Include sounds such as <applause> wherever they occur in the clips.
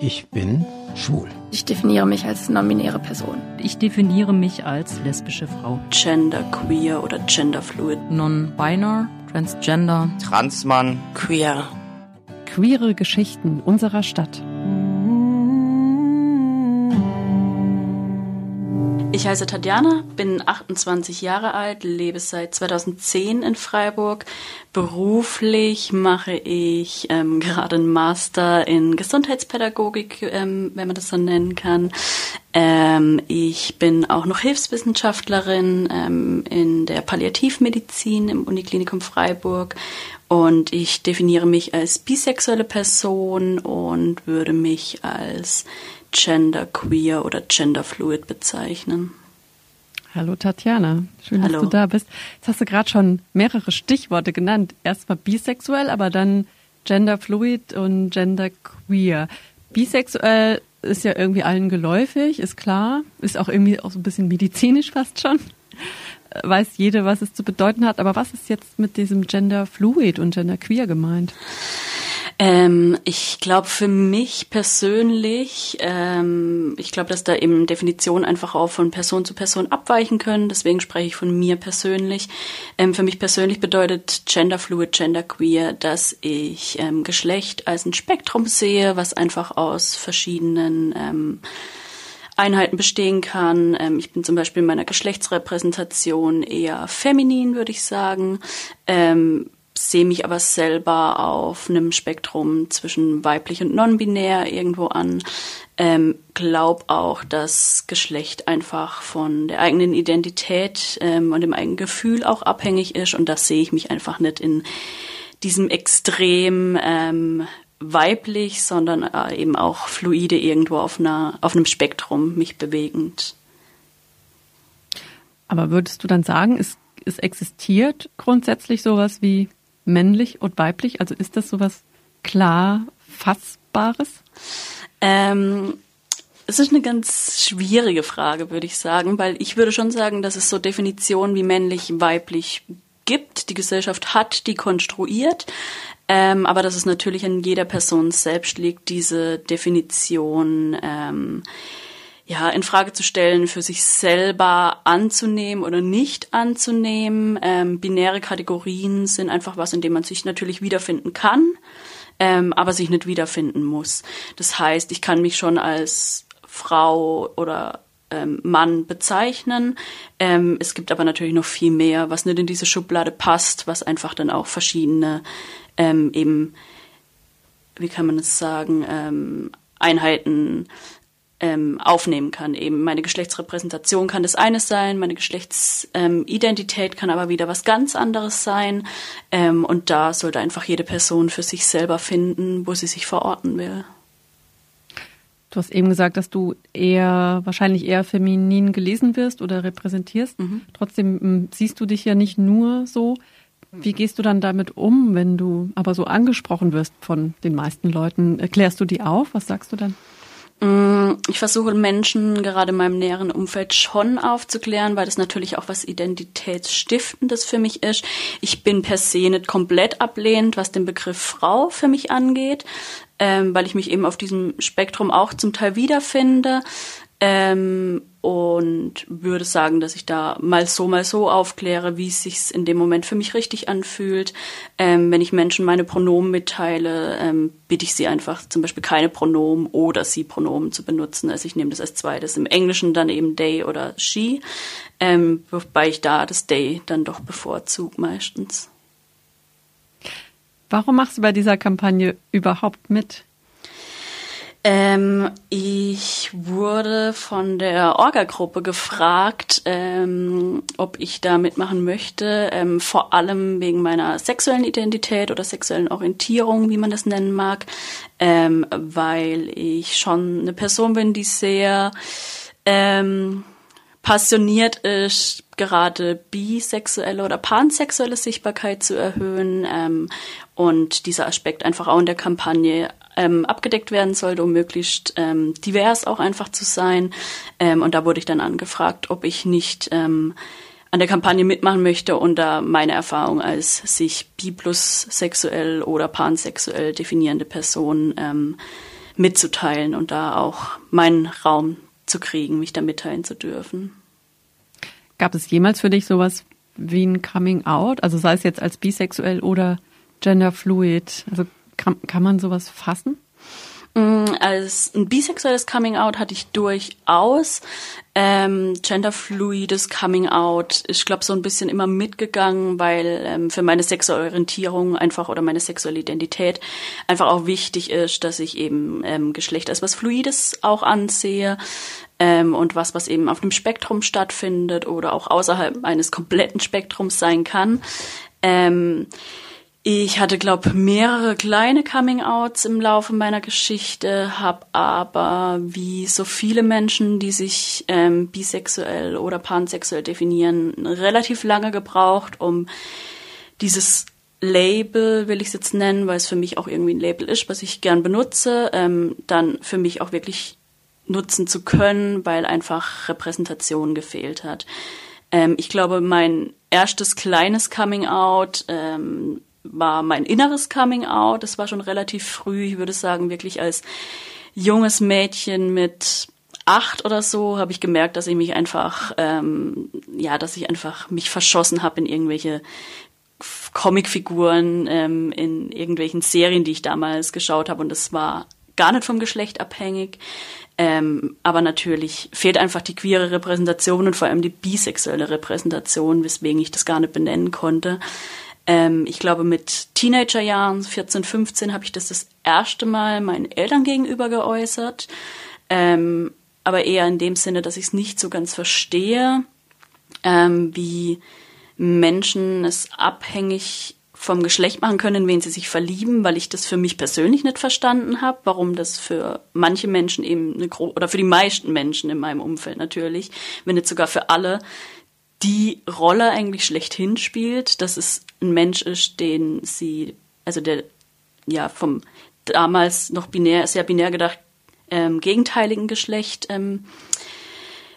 Ich bin schwul. Ich definiere mich als non-binäre Person. Ich definiere mich als lesbische Frau. Gender queer oder genderfluid. Non-binary, transgender. Transmann. Queer. Queere Geschichten unserer Stadt. Ich heiße Tatjana, bin 28 Jahre alt, lebe seit 2010 in Freiburg. Beruflich mache ich ähm, gerade einen Master in Gesundheitspädagogik, ähm, wenn man das so nennen kann. Ähm, ich bin auch noch Hilfswissenschaftlerin ähm, in der Palliativmedizin im Uniklinikum Freiburg und ich definiere mich als bisexuelle Person und würde mich als genderqueer oder genderfluid bezeichnen. Hallo Tatjana, schön, Hallo. dass du da bist. Jetzt hast du gerade schon mehrere Stichworte genannt. Erstmal bisexuell, aber dann genderfluid und genderqueer. Bisexuell ist ja irgendwie allen geläufig, ist klar, ist auch irgendwie auch so ein bisschen medizinisch fast schon. Weiß jede, was es zu bedeuten hat, aber was ist jetzt mit diesem genderfluid und genderqueer gemeint? Ähm, ich glaube für mich persönlich, ähm, ich glaube, dass da eben Definitionen einfach auch von Person zu Person abweichen können. Deswegen spreche ich von mir persönlich. Ähm, für mich persönlich bedeutet genderfluid, genderqueer, dass ich ähm, Geschlecht als ein Spektrum sehe, was einfach aus verschiedenen ähm, Einheiten bestehen kann. Ähm, ich bin zum Beispiel in meiner Geschlechtsrepräsentation eher feminin, würde ich sagen. Ähm, sehe mich aber selber auf einem Spektrum zwischen weiblich und non-binär irgendwo an. Ähm, glaub auch, dass Geschlecht einfach von der eigenen Identität ähm, und dem eigenen Gefühl auch abhängig ist und das sehe ich mich einfach nicht in diesem extrem ähm, weiblich, sondern äh, eben auch fluide irgendwo auf einer auf einem Spektrum mich bewegend. Aber würdest du dann sagen, es, es existiert grundsätzlich sowas wie männlich und weiblich? Also ist das sowas klar fassbares? Ähm, es ist eine ganz schwierige Frage, würde ich sagen, weil ich würde schon sagen, dass es so Definitionen wie männlich, weiblich gibt. Die Gesellschaft hat die konstruiert. Ähm, aber dass es natürlich an jeder Person selbst liegt, diese Definition ähm, ja, in Frage zu stellen, für sich selber anzunehmen oder nicht anzunehmen. Ähm, binäre Kategorien sind einfach was, in dem man sich natürlich wiederfinden kann, ähm, aber sich nicht wiederfinden muss. Das heißt, ich kann mich schon als Frau oder ähm, Mann bezeichnen. Ähm, es gibt aber natürlich noch viel mehr, was nicht in diese Schublade passt, was einfach dann auch verschiedene ähm, eben, wie kann man es sagen, ähm, Einheiten ähm, aufnehmen kann. Eben meine Geschlechtsrepräsentation kann das eine sein, meine Geschlechtsidentität ähm, kann aber wieder was ganz anderes sein. Ähm, und da sollte einfach jede Person für sich selber finden, wo sie sich verorten will. Du hast eben gesagt, dass du eher, wahrscheinlich eher feminin gelesen wirst oder repräsentierst. Mhm. Trotzdem m, siehst du dich ja nicht nur so. Wie gehst du dann damit um, wenn du aber so angesprochen wirst von den meisten Leuten? Erklärst du die auf? Was sagst du dann? Mm, Ich versuche Menschen gerade in meinem näheren Umfeld schon aufzuklären, weil das natürlich auch was Identitätsstiftendes für mich ist. Ich bin per se nicht komplett ablehnend, was den Begriff Frau für mich angeht, ähm, weil ich mich eben auf diesem Spektrum auch zum Teil wiederfinde. Ähm, und würde sagen, dass ich da mal so, mal so aufkläre, wie es sich in dem Moment für mich richtig anfühlt. Ähm, wenn ich Menschen meine Pronomen mitteile, ähm, bitte ich sie einfach zum Beispiel keine Pronomen oder sie Pronomen zu benutzen. Also ich nehme das als zweites. Im Englischen dann eben they oder she, ähm, wobei ich da das they dann doch bevorzuge meistens. Warum machst du bei dieser Kampagne überhaupt mit? Ähm, ich wurde von der Orga-Gruppe gefragt, ähm, ob ich da mitmachen möchte, ähm, vor allem wegen meiner sexuellen Identität oder sexuellen Orientierung, wie man das nennen mag, ähm, weil ich schon eine Person bin, die sehr ähm, passioniert ist, gerade bisexuelle oder pansexuelle Sichtbarkeit zu erhöhen ähm, und dieser Aspekt einfach auch in der Kampagne ähm, abgedeckt werden sollte, um möglichst ähm, divers auch einfach zu sein. Ähm, und da wurde ich dann angefragt, ob ich nicht ähm, an der Kampagne mitmachen möchte und da meine Erfahrung als sich bi plus sexuell oder pansexuell definierende Person ähm, mitzuteilen und da auch meinen Raum zu kriegen, mich da mitteilen zu dürfen. Gab es jemals für dich sowas wie ein Coming Out? Also sei es jetzt als bisexuell oder genderfluid? Also kann, kann man sowas fassen? Mm, als ein bisexuelles Coming Out hatte ich durchaus. Ähm, genderfluides Coming Out, ich glaube, so ein bisschen immer mitgegangen, weil ähm, für meine sexuelle Orientierung einfach oder meine sexuelle Identität einfach auch wichtig ist, dass ich eben ähm, Geschlecht als was Fluides auch ansehe ähm, und was, was eben auf einem Spektrum stattfindet oder auch außerhalb eines kompletten Spektrums sein kann. Ähm, ich hatte, glaube mehrere kleine Coming-outs im Laufe meiner Geschichte, habe aber wie so viele Menschen, die sich ähm, bisexuell oder pansexuell definieren, relativ lange gebraucht, um dieses Label, will ich es jetzt nennen, weil es für mich auch irgendwie ein Label ist, was ich gern benutze, ähm, dann für mich auch wirklich nutzen zu können, weil einfach Repräsentation gefehlt hat. Ähm, ich glaube, mein erstes kleines Coming Out ähm, war mein inneres Coming Out. Das war schon relativ früh, ich würde sagen, wirklich als junges Mädchen mit acht oder so habe ich gemerkt, dass ich mich einfach, ähm, ja, dass ich einfach mich verschossen habe in irgendwelche Comicfiguren, ähm, in irgendwelchen Serien, die ich damals geschaut habe. Und das war gar nicht vom Geschlecht abhängig. Ähm, aber natürlich fehlt einfach die queere Repräsentation und vor allem die bisexuelle Repräsentation, weswegen ich das gar nicht benennen konnte. Ähm, ich glaube, mit Teenagerjahren, 14, 15, habe ich das das erste Mal meinen Eltern gegenüber geäußert. Ähm, aber eher in dem Sinne, dass ich es nicht so ganz verstehe, ähm, wie Menschen es abhängig vom Geschlecht machen können, wen sie sich verlieben, weil ich das für mich persönlich nicht verstanden habe, warum das für manche Menschen eben eine oder für die meisten Menschen in meinem Umfeld natürlich, wenn nicht sogar für alle, die Rolle eigentlich schlechthin spielt, dass es ein Mensch ist, den sie, also der ja vom damals noch binär, sehr binär gedacht, ähm, gegenteiligen Geschlecht ähm,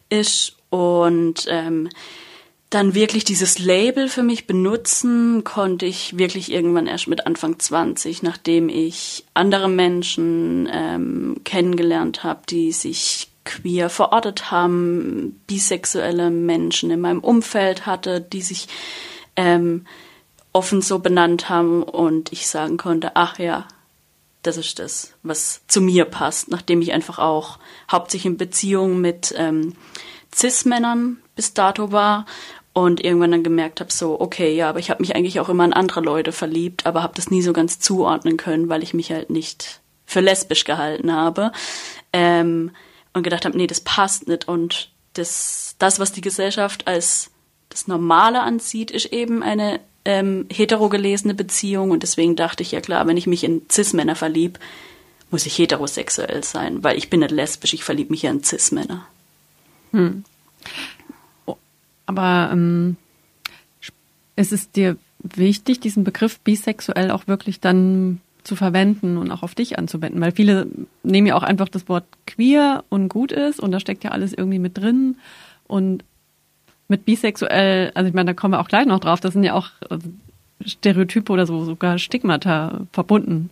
ist und ähm, dann wirklich dieses Label für mich benutzen konnte ich wirklich irgendwann erst mit Anfang 20, nachdem ich andere Menschen ähm, kennengelernt habe, die sich queer verortet haben, bisexuelle Menschen in meinem Umfeld hatte, die sich ähm, offen so benannt haben und ich sagen konnte, ach ja, das ist das, was zu mir passt, nachdem ich einfach auch hauptsächlich in Beziehungen mit ähm, Cis-Männern bis dato war und irgendwann dann gemerkt habe, so, okay, ja, aber ich habe mich eigentlich auch immer in andere Leute verliebt, aber habe das nie so ganz zuordnen können, weil ich mich halt nicht für lesbisch gehalten habe. Ähm, und gedacht habe, nee, das passt nicht. Und das, das, was die Gesellschaft als das Normale ansieht, ist eben eine ähm, heterogelesene Beziehung. Und deswegen dachte ich, ja klar, wenn ich mich in Cis-Männer verlieb, muss ich heterosexuell sein, weil ich bin nicht lesbisch, ich verliebe mich ja in Cis-Männer. Hm. Oh, aber ähm, ist es dir wichtig, diesen Begriff bisexuell auch wirklich dann zu verwenden und auch auf dich anzuwenden, weil viele nehmen ja auch einfach das Wort queer und gut ist und da steckt ja alles irgendwie mit drin und mit bisexuell, also ich meine, da kommen wir auch gleich noch drauf, das sind ja auch äh, Stereotype oder so sogar Stigmata verbunden.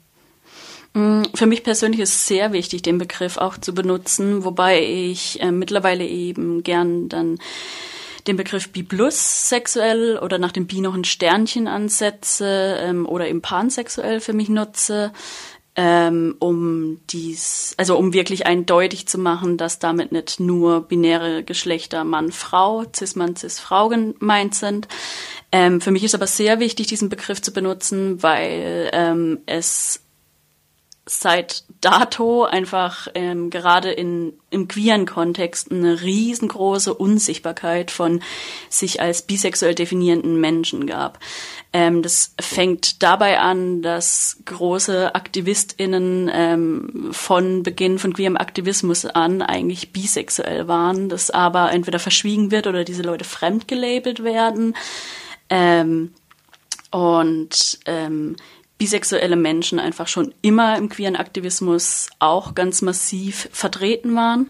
Mm, für mich persönlich ist es sehr wichtig, den Begriff auch zu benutzen, wobei ich äh, mittlerweile eben gern dann den Begriff Bi plus sexuell oder nach dem Bi noch ein Sternchen ansetze ähm, oder eben pansexuell für mich nutze, ähm, um dies, also um wirklich eindeutig zu machen, dass damit nicht nur binäre Geschlechter Mann, Frau, Cis-Mann, Cis-Frau gemeint sind. Ähm, für mich ist aber sehr wichtig, diesen Begriff zu benutzen, weil ähm, es seit dato einfach ähm, gerade in, im queeren Kontext eine riesengroße Unsichtbarkeit von sich als bisexuell definierenden Menschen gab. Ähm, das fängt dabei an, dass große AktivistInnen ähm, von Beginn von queerem Aktivismus an eigentlich bisexuell waren, das aber entweder verschwiegen wird oder diese Leute fremdgelabelt werden. Ähm, und ähm, bisexuelle Menschen einfach schon immer im queeren Aktivismus auch ganz massiv vertreten waren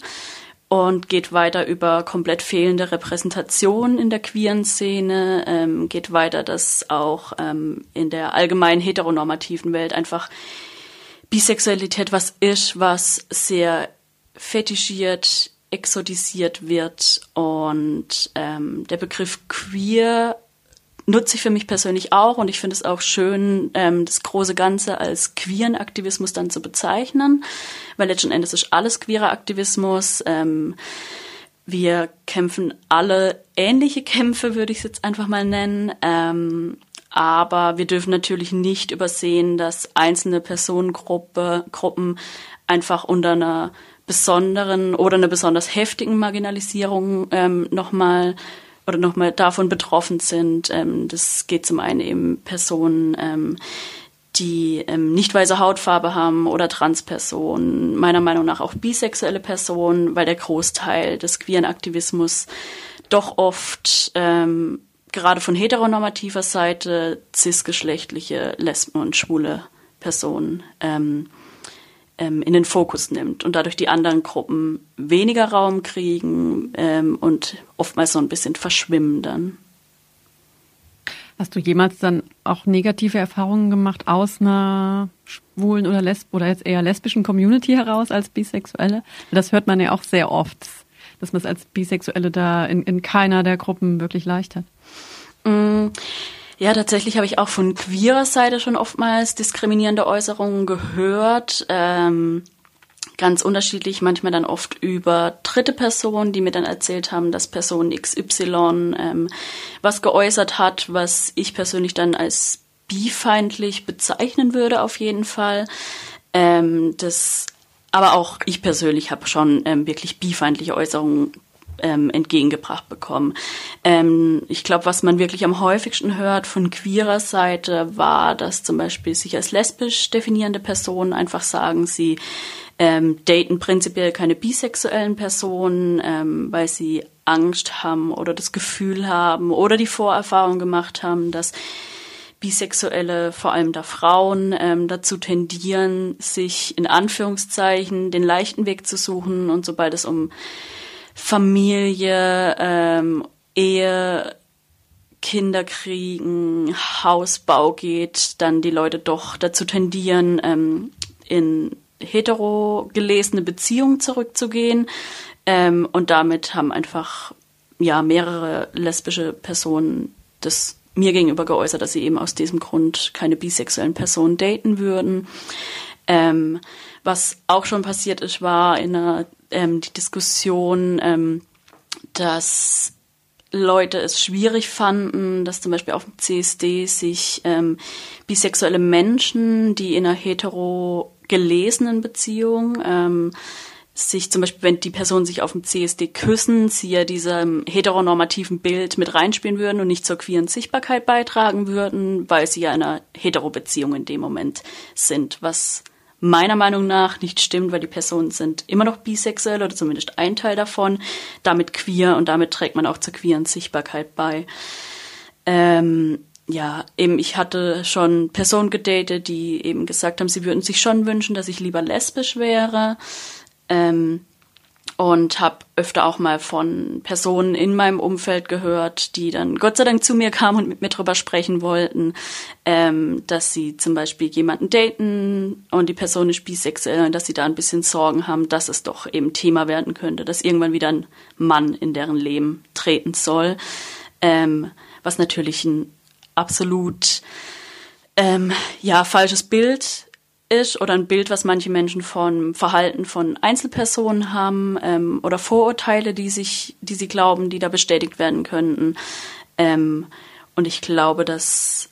und geht weiter über komplett fehlende Repräsentation in der queeren Szene, ähm, geht weiter, dass auch ähm, in der allgemeinen heteronormativen Welt einfach Bisexualität was ist, was sehr fetischiert, exotisiert wird und ähm, der Begriff queer nutze ich für mich persönlich auch und ich finde es auch schön, ähm, das große Ganze als queeren Aktivismus dann zu bezeichnen, weil letzten Endes ist alles queerer Aktivismus. Ähm, wir kämpfen alle ähnliche Kämpfe, würde ich es jetzt einfach mal nennen. Ähm, aber wir dürfen natürlich nicht übersehen, dass einzelne Personengruppe, Gruppen einfach unter einer besonderen oder einer besonders heftigen Marginalisierung ähm, nochmal oder nochmal davon betroffen sind. Ähm, das geht zum einen eben Personen, ähm, die ähm, nicht weiße Hautfarbe haben oder Transpersonen, meiner Meinung nach auch bisexuelle Personen, weil der Großteil des queeren Aktivismus doch oft ähm, gerade von heteronormativer Seite cisgeschlechtliche Lesben und schwule Personen ähm, ähm, in den Fokus nimmt und dadurch die anderen Gruppen weniger Raum kriegen ähm, und oftmals so ein bisschen verschwimmen dann. Hast du jemals dann auch negative Erfahrungen gemacht aus einer schwulen oder lesb oder jetzt eher lesbischen Community heraus als Bisexuelle? Das hört man ja auch sehr oft, dass man es als Bisexuelle da in, in keiner der Gruppen wirklich leicht hat. Mm. Ja, tatsächlich habe ich auch von queerer Seite schon oftmals diskriminierende Äußerungen gehört. Ähm, ganz unterschiedlich, manchmal dann oft über dritte Personen, die mir dann erzählt haben, dass Person XY ähm, was geäußert hat, was ich persönlich dann als bifeindlich bezeichnen würde, auf jeden Fall. Ähm, das, aber auch ich persönlich habe schon ähm, wirklich bifeindliche Äußerungen ähm, entgegengebracht bekommen. Ähm, ich glaube, was man wirklich am häufigsten hört von queerer Seite war, dass zum Beispiel sich als lesbisch definierende Personen einfach sagen, sie ähm, daten prinzipiell keine bisexuellen Personen, ähm, weil sie Angst haben oder das Gefühl haben oder die Vorerfahrung gemacht haben, dass Bisexuelle, vor allem da Frauen, ähm, dazu tendieren, sich in Anführungszeichen den leichten Weg zu suchen und sobald es um Familie, ähm, Ehe, Kinder kriegen, Hausbau geht, dann die Leute doch dazu tendieren, ähm, in hetero gelesene Beziehungen zurückzugehen. Ähm, und damit haben einfach ja mehrere lesbische Personen das mir gegenüber geäußert, dass sie eben aus diesem Grund keine bisexuellen Personen daten würden. Ähm, was auch schon passiert ist, war in einer ähm, die Diskussion, ähm, dass Leute es schwierig fanden, dass zum Beispiel auf dem CSD sich ähm, bisexuelle Menschen, die in einer hetero gelesenen Beziehung ähm, sich zum Beispiel, wenn die Personen sich auf dem CSD küssen, sie ja diesem heteronormativen Bild mit reinspielen würden und nicht zur queeren Sichtbarkeit beitragen würden, weil sie ja in einer Hetero-Beziehung in dem Moment sind, was meiner Meinung nach nicht stimmt, weil die Personen sind immer noch bisexuell oder zumindest ein Teil davon, damit queer und damit trägt man auch zur queeren Sichtbarkeit bei. Ähm, ja, eben ich hatte schon Personen gedatet, die eben gesagt haben, sie würden sich schon wünschen, dass ich lieber lesbisch wäre. Ähm, und habe öfter auch mal von Personen in meinem Umfeld gehört, die dann Gott sei Dank zu mir kamen und mit mir drüber sprechen wollten, ähm, dass sie zum Beispiel jemanden daten und die Person ist bisexuell und dass sie da ein bisschen Sorgen haben, dass es doch eben Thema werden könnte, dass irgendwann wieder ein Mann in deren Leben treten soll, ähm, was natürlich ein absolut ähm, ja falsches Bild ist oder ein Bild, was manche Menschen von Verhalten von Einzelpersonen haben ähm, oder Vorurteile, die sich, die sie glauben, die da bestätigt werden könnten. Ähm, und ich glaube, dass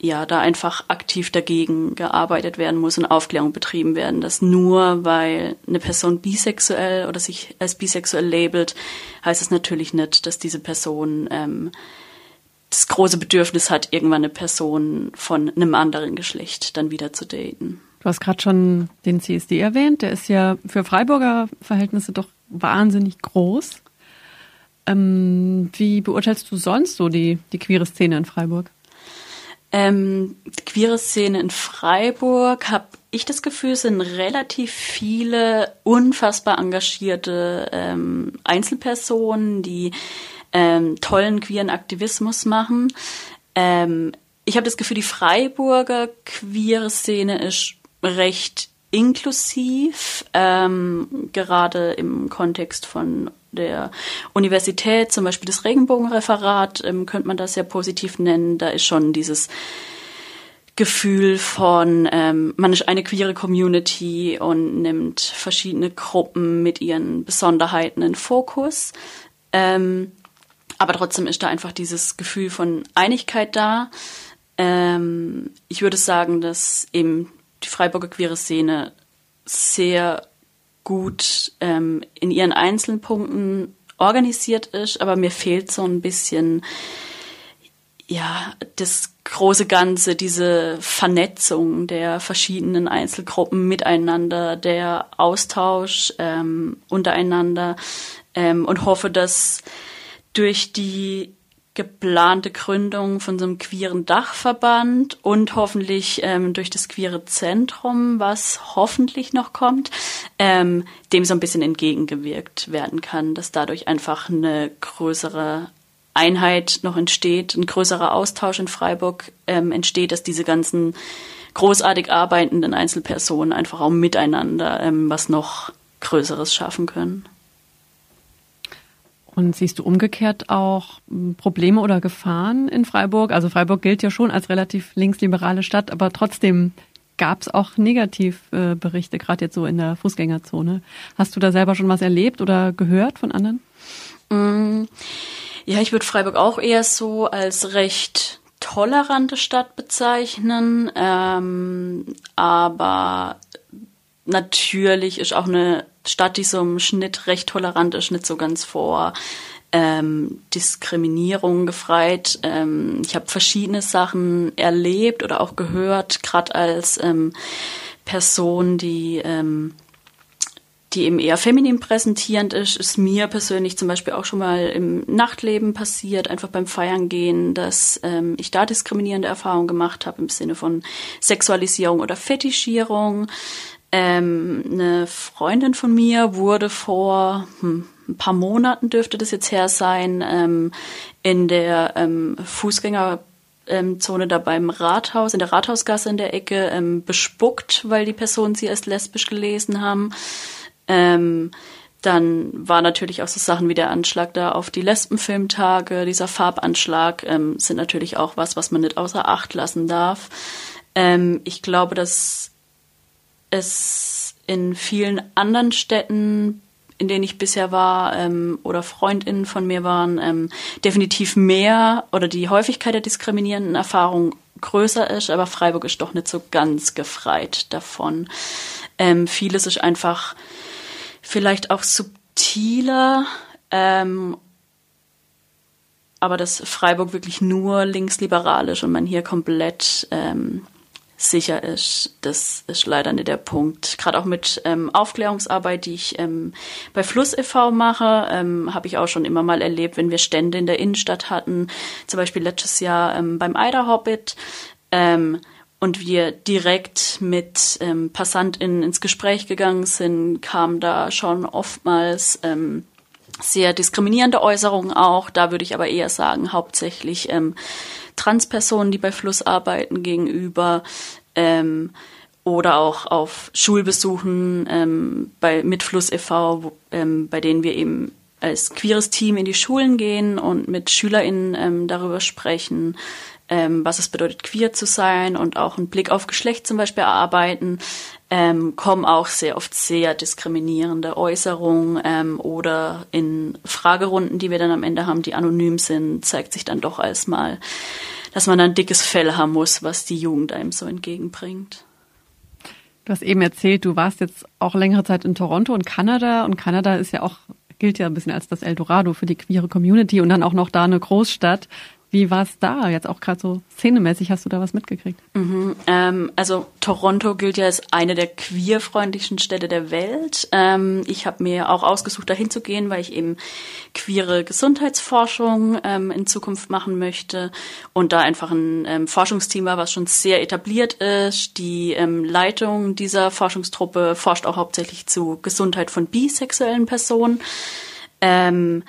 ja da einfach aktiv dagegen gearbeitet werden muss und Aufklärung betrieben werden, dass nur weil eine Person bisexuell oder sich als bisexuell labelt, heißt es natürlich nicht, dass diese Person ähm, das große Bedürfnis hat, irgendwann eine Person von einem anderen Geschlecht dann wieder zu daten. Du hast gerade schon den CSD erwähnt. Der ist ja für Freiburger Verhältnisse doch wahnsinnig groß. Ähm, wie beurteilst du sonst so die, die queere Szene in Freiburg? Ähm, die queere Szene in Freiburg habe ich das Gefühl, sind relativ viele unfassbar engagierte ähm, Einzelpersonen, die ähm, tollen queeren Aktivismus machen. Ähm, ich habe das Gefühl, die Freiburger queere Szene ist recht inklusiv, ähm, gerade im Kontext von der Universität, zum Beispiel das Regenbogenreferat, ähm, könnte man das sehr positiv nennen. Da ist schon dieses Gefühl von, ähm, man ist eine queere Community und nimmt verschiedene Gruppen mit ihren Besonderheiten in Fokus. Ähm, aber trotzdem ist da einfach dieses Gefühl von Einigkeit da. Ähm, ich würde sagen, dass eben die Freiburger queere Szene sehr gut ähm, in ihren einzelnen Punkten organisiert ist, aber mir fehlt so ein bisschen ja das große Ganze, diese Vernetzung der verschiedenen Einzelgruppen miteinander, der Austausch ähm, untereinander ähm, und hoffe, dass durch die geplante Gründung von so einem queeren Dachverband und hoffentlich ähm, durch das queere Zentrum, was hoffentlich noch kommt, ähm, dem so ein bisschen entgegengewirkt werden kann, dass dadurch einfach eine größere Einheit noch entsteht, ein größerer Austausch in Freiburg ähm, entsteht, dass diese ganzen großartig arbeitenden Einzelpersonen einfach auch miteinander ähm, was noch Größeres schaffen können. Und siehst du umgekehrt auch Probleme oder Gefahren in Freiburg? Also Freiburg gilt ja schon als relativ linksliberale Stadt, aber trotzdem gab es auch Negativberichte, gerade jetzt so in der Fußgängerzone. Hast du da selber schon was erlebt oder gehört von anderen? Mm, ja, ich würde Freiburg auch eher so als recht tolerante Stadt bezeichnen, ähm, aber natürlich ist auch eine Stadt, die so im Schnitt recht tolerant ist, nicht so ganz vor ähm, Diskriminierung gefreit. Ähm, ich habe verschiedene Sachen erlebt oder auch gehört, gerade als ähm, Person, die ähm, die eben eher feminin präsentierend ist, ist mir persönlich zum Beispiel auch schon mal im Nachtleben passiert, einfach beim Feiern gehen, dass ähm, ich da diskriminierende Erfahrungen gemacht habe im Sinne von Sexualisierung oder Fetischierung. Ähm, eine Freundin von mir wurde vor hm, ein paar Monaten dürfte das jetzt her sein, ähm, in der ähm, Fußgängerzone ähm, da beim Rathaus, in der Rathausgasse in der Ecke, ähm, bespuckt, weil die Personen sie als lesbisch gelesen haben. Ähm, dann war natürlich auch so Sachen wie der Anschlag da auf die Lesbenfilmtage, dieser Farbanschlag, ähm, sind natürlich auch was, was man nicht außer Acht lassen darf. Ähm, ich glaube, dass es in vielen anderen Städten, in denen ich bisher war ähm, oder Freundinnen von mir waren, ähm, definitiv mehr oder die Häufigkeit der diskriminierenden Erfahrungen größer ist, aber Freiburg ist doch nicht so ganz gefreit davon. Ähm, vieles ist einfach vielleicht auch subtiler, ähm, aber dass Freiburg wirklich nur linksliberal ist und man hier komplett ähm, sicher ist. Das ist leider nicht der Punkt. Gerade auch mit ähm, Aufklärungsarbeit, die ich ähm, bei Fluss e.V. mache, ähm, habe ich auch schon immer mal erlebt, wenn wir Stände in der Innenstadt hatten, zum Beispiel letztes Jahr ähm, beim Eider Hobbit. Ähm, und wir direkt mit ähm, PassantInnen ins Gespräch gegangen sind, kam da schon oftmals ähm, sehr diskriminierende Äußerungen auch. Da würde ich aber eher sagen, hauptsächlich ähm, Transpersonen, die bei Fluss arbeiten, gegenüber ähm, oder auch auf Schulbesuchen ähm, bei mit Fluss e.V., wo, ähm, bei denen wir eben als queeres Team in die Schulen gehen und mit SchülerInnen ähm, darüber sprechen, ähm, was es bedeutet, queer zu sein und auch einen Blick auf Geschlecht zum Beispiel erarbeiten, ähm, kommen auch sehr oft sehr diskriminierende Äußerungen ähm, oder in Fragerunden, die wir dann am Ende haben, die anonym sind, zeigt sich dann doch als mal, dass man ein dickes Fell haben muss, was die Jugend einem so entgegenbringt. Du hast eben erzählt, du warst jetzt auch längere Zeit in Toronto und Kanada und Kanada ist ja auch gilt ja ein bisschen als das Eldorado für die queere Community und dann auch noch da eine Großstadt. Wie war es da? Jetzt auch gerade so szenemäßig, hast du da was mitgekriegt? Mhm, ähm, also Toronto gilt ja als eine der queerfreundlichsten Städte der Welt. Ähm, ich habe mir auch ausgesucht, dahin zu gehen, weil ich eben queere Gesundheitsforschung ähm, in Zukunft machen möchte und da einfach ein ähm, Forschungsteam war, was schon sehr etabliert ist. Die ähm, Leitung dieser Forschungstruppe forscht auch hauptsächlich zu Gesundheit von bisexuellen Personen. Ähm,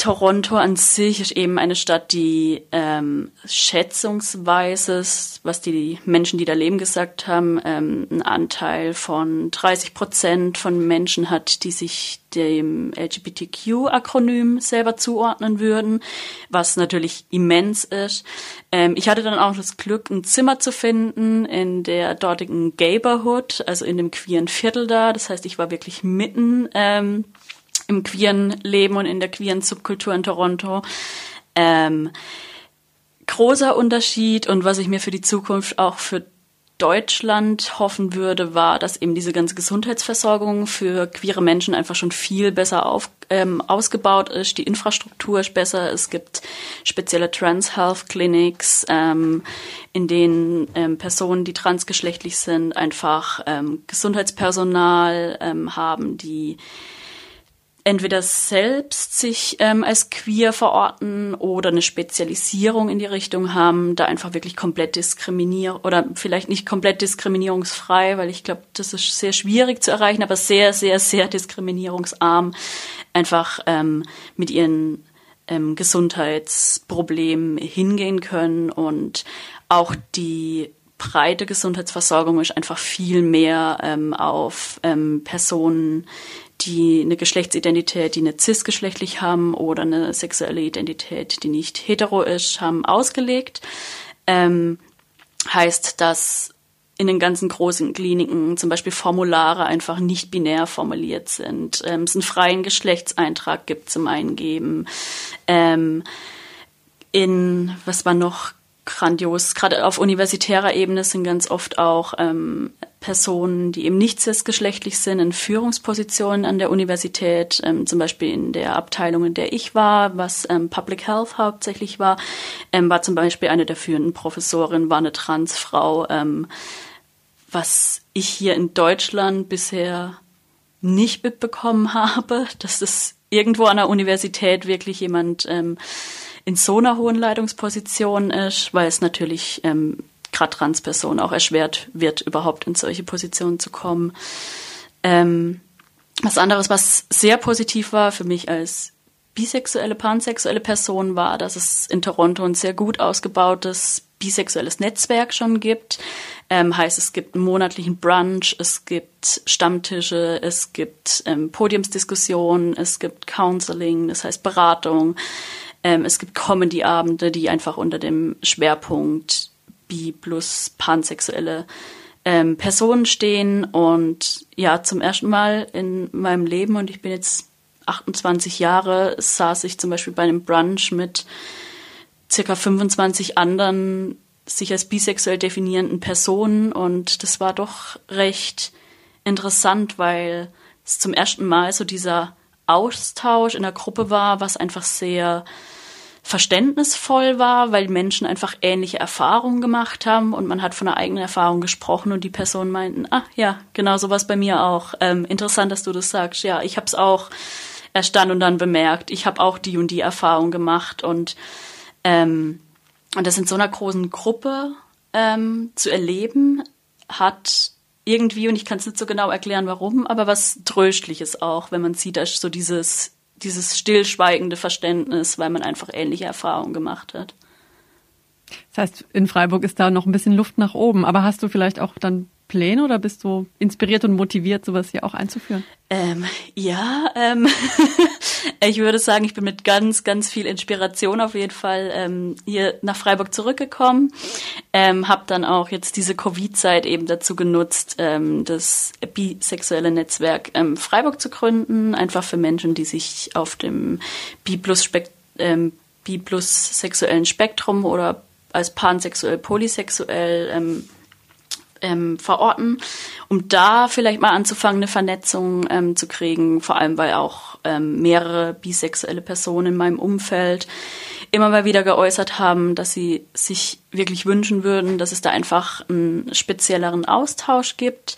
Toronto an sich ist eben eine Stadt, die ähm, schätzungsweise, was die Menschen, die da leben, gesagt haben, ähm, einen Anteil von 30 Prozent von Menschen hat, die sich dem LGBTQ-Akronym selber zuordnen würden, was natürlich immens ist. Ähm, ich hatte dann auch das Glück, ein Zimmer zu finden in der dortigen Gayborhood, also in dem queeren Viertel da. Das heißt, ich war wirklich mitten ähm, im queeren Leben und in der queeren Subkultur in Toronto. Ähm, großer Unterschied und was ich mir für die Zukunft auch für Deutschland hoffen würde, war, dass eben diese ganze Gesundheitsversorgung für queere Menschen einfach schon viel besser auf, ähm, ausgebaut ist. Die Infrastruktur ist besser. Es gibt spezielle Trans Health Clinics, ähm, in denen ähm, Personen, die transgeschlechtlich sind, einfach ähm, Gesundheitspersonal ähm, haben, die entweder selbst sich ähm, als queer verorten oder eine Spezialisierung in die Richtung haben, da einfach wirklich komplett diskriminieren oder vielleicht nicht komplett diskriminierungsfrei, weil ich glaube, das ist sehr schwierig zu erreichen, aber sehr, sehr, sehr diskriminierungsarm einfach ähm, mit ihren ähm, Gesundheitsproblemen hingehen können und auch die breite Gesundheitsversorgung ist einfach viel mehr ähm, auf ähm, Personen die eine Geschlechtsidentität, die eine cisgeschlechtlich haben oder eine sexuelle Identität, die nicht hetero ist, haben ausgelegt. Ähm, heißt, dass in den ganzen großen Kliniken zum Beispiel Formulare einfach nicht binär formuliert sind, ähm, es einen freien Geschlechtseintrag gibt zum Eingeben. Ähm, in, was war noch grandios, gerade auf universitärer Ebene sind ganz oft auch ähm, Personen, die eben nicht cisgeschlechtlich sind, in Führungspositionen an der Universität, ähm, zum Beispiel in der Abteilung, in der ich war, was ähm, Public Health hauptsächlich war, ähm, war zum Beispiel eine der führenden Professorinnen, war eine Transfrau, ähm, was ich hier in Deutschland bisher nicht mitbekommen <laughs> habe, dass es irgendwo an der Universität wirklich jemand ähm, in so einer hohen Leitungsposition ist, weil es natürlich ähm, gerade Transpersonen auch erschwert wird, überhaupt in solche Positionen zu kommen. Ähm, was anderes, was sehr positiv war für mich als bisexuelle, pansexuelle Person, war, dass es in Toronto ein sehr gut ausgebautes bisexuelles Netzwerk schon gibt. Ähm, heißt, es gibt einen monatlichen Brunch, es gibt Stammtische, es gibt ähm, Podiumsdiskussionen, es gibt Counseling, das heißt Beratung. Ähm, es gibt Comedy-Abende, die einfach unter dem Schwerpunkt bi plus pansexuelle ähm, Personen stehen. Und ja, zum ersten Mal in meinem Leben, und ich bin jetzt 28 Jahre, saß ich zum Beispiel bei einem Brunch mit circa 25 anderen sich als bisexuell definierenden Personen und das war doch recht interessant, weil es zum ersten Mal so dieser Austausch in der Gruppe war, was einfach sehr verständnisvoll war, weil Menschen einfach ähnliche Erfahrungen gemacht haben und man hat von einer eigenen Erfahrung gesprochen und die Personen meinten, ah ja, genau sowas bei mir auch. Ähm, interessant, dass du das sagst. Ja, ich habe es auch erst dann und dann bemerkt. Ich habe auch die und die Erfahrung gemacht und ähm, und das in so einer großen Gruppe ähm, zu erleben, hat irgendwie, und ich kann es nicht so genau erklären, warum, aber was Tröstliches auch, wenn man sieht, dass so dieses dieses stillschweigende Verständnis, weil man einfach ähnliche Erfahrungen gemacht hat. Das heißt, in Freiburg ist da noch ein bisschen Luft nach oben, aber hast du vielleicht auch dann Pläne oder bist du inspiriert und motiviert, sowas hier auch einzuführen? Ähm, ja, ähm, <laughs> ich würde sagen, ich bin mit ganz, ganz viel Inspiration auf jeden Fall ähm, hier nach Freiburg zurückgekommen. Ähm, habe dann auch jetzt diese Covid-Zeit eben dazu genutzt, ähm, das bisexuelle Netzwerk ähm, Freiburg zu gründen, einfach für Menschen, die sich auf dem Bi-plus-sexuellen ähm, Bi sexuellen Spektrum oder als pansexuell, polysexuell ähm, ähm, verorten, um da vielleicht mal anzufangen, eine Vernetzung ähm, zu kriegen, vor allem weil auch ähm, mehrere bisexuelle Personen in meinem Umfeld immer mal wieder geäußert haben, dass sie sich wirklich wünschen würden, dass es da einfach einen spezielleren Austausch gibt.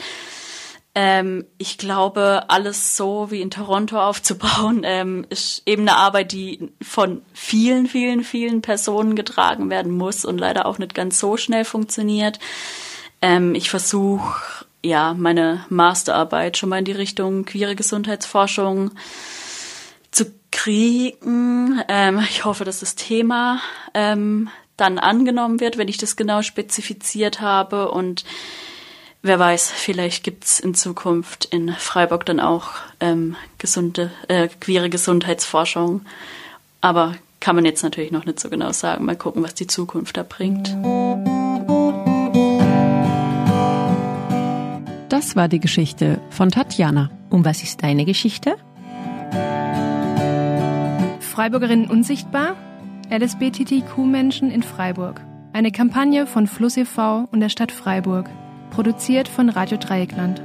Ähm, ich glaube, alles so wie in Toronto aufzubauen, <laughs> ähm, ist eben eine Arbeit, die von vielen, vielen, vielen Personen getragen werden muss und leider auch nicht ganz so schnell funktioniert. Ähm, ich versuche ja meine Masterarbeit schon mal in die Richtung queere Gesundheitsforschung zu kriegen. Ähm, ich hoffe, dass das Thema ähm, dann angenommen wird, wenn ich das genau spezifiziert habe. Und wer weiß, vielleicht gibt's in Zukunft in Freiburg dann auch ähm, gesunde, äh, queere Gesundheitsforschung. Aber kann man jetzt natürlich noch nicht so genau sagen. Mal gucken, was die Zukunft da bringt. Das war die Geschichte von Tatjana. Und was ist deine Geschichte? Freiburgerinnen unsichtbar? LSBTTQ-Menschen in Freiburg. Eine Kampagne von Fluss e.V. und der Stadt Freiburg. Produziert von Radio Dreieckland.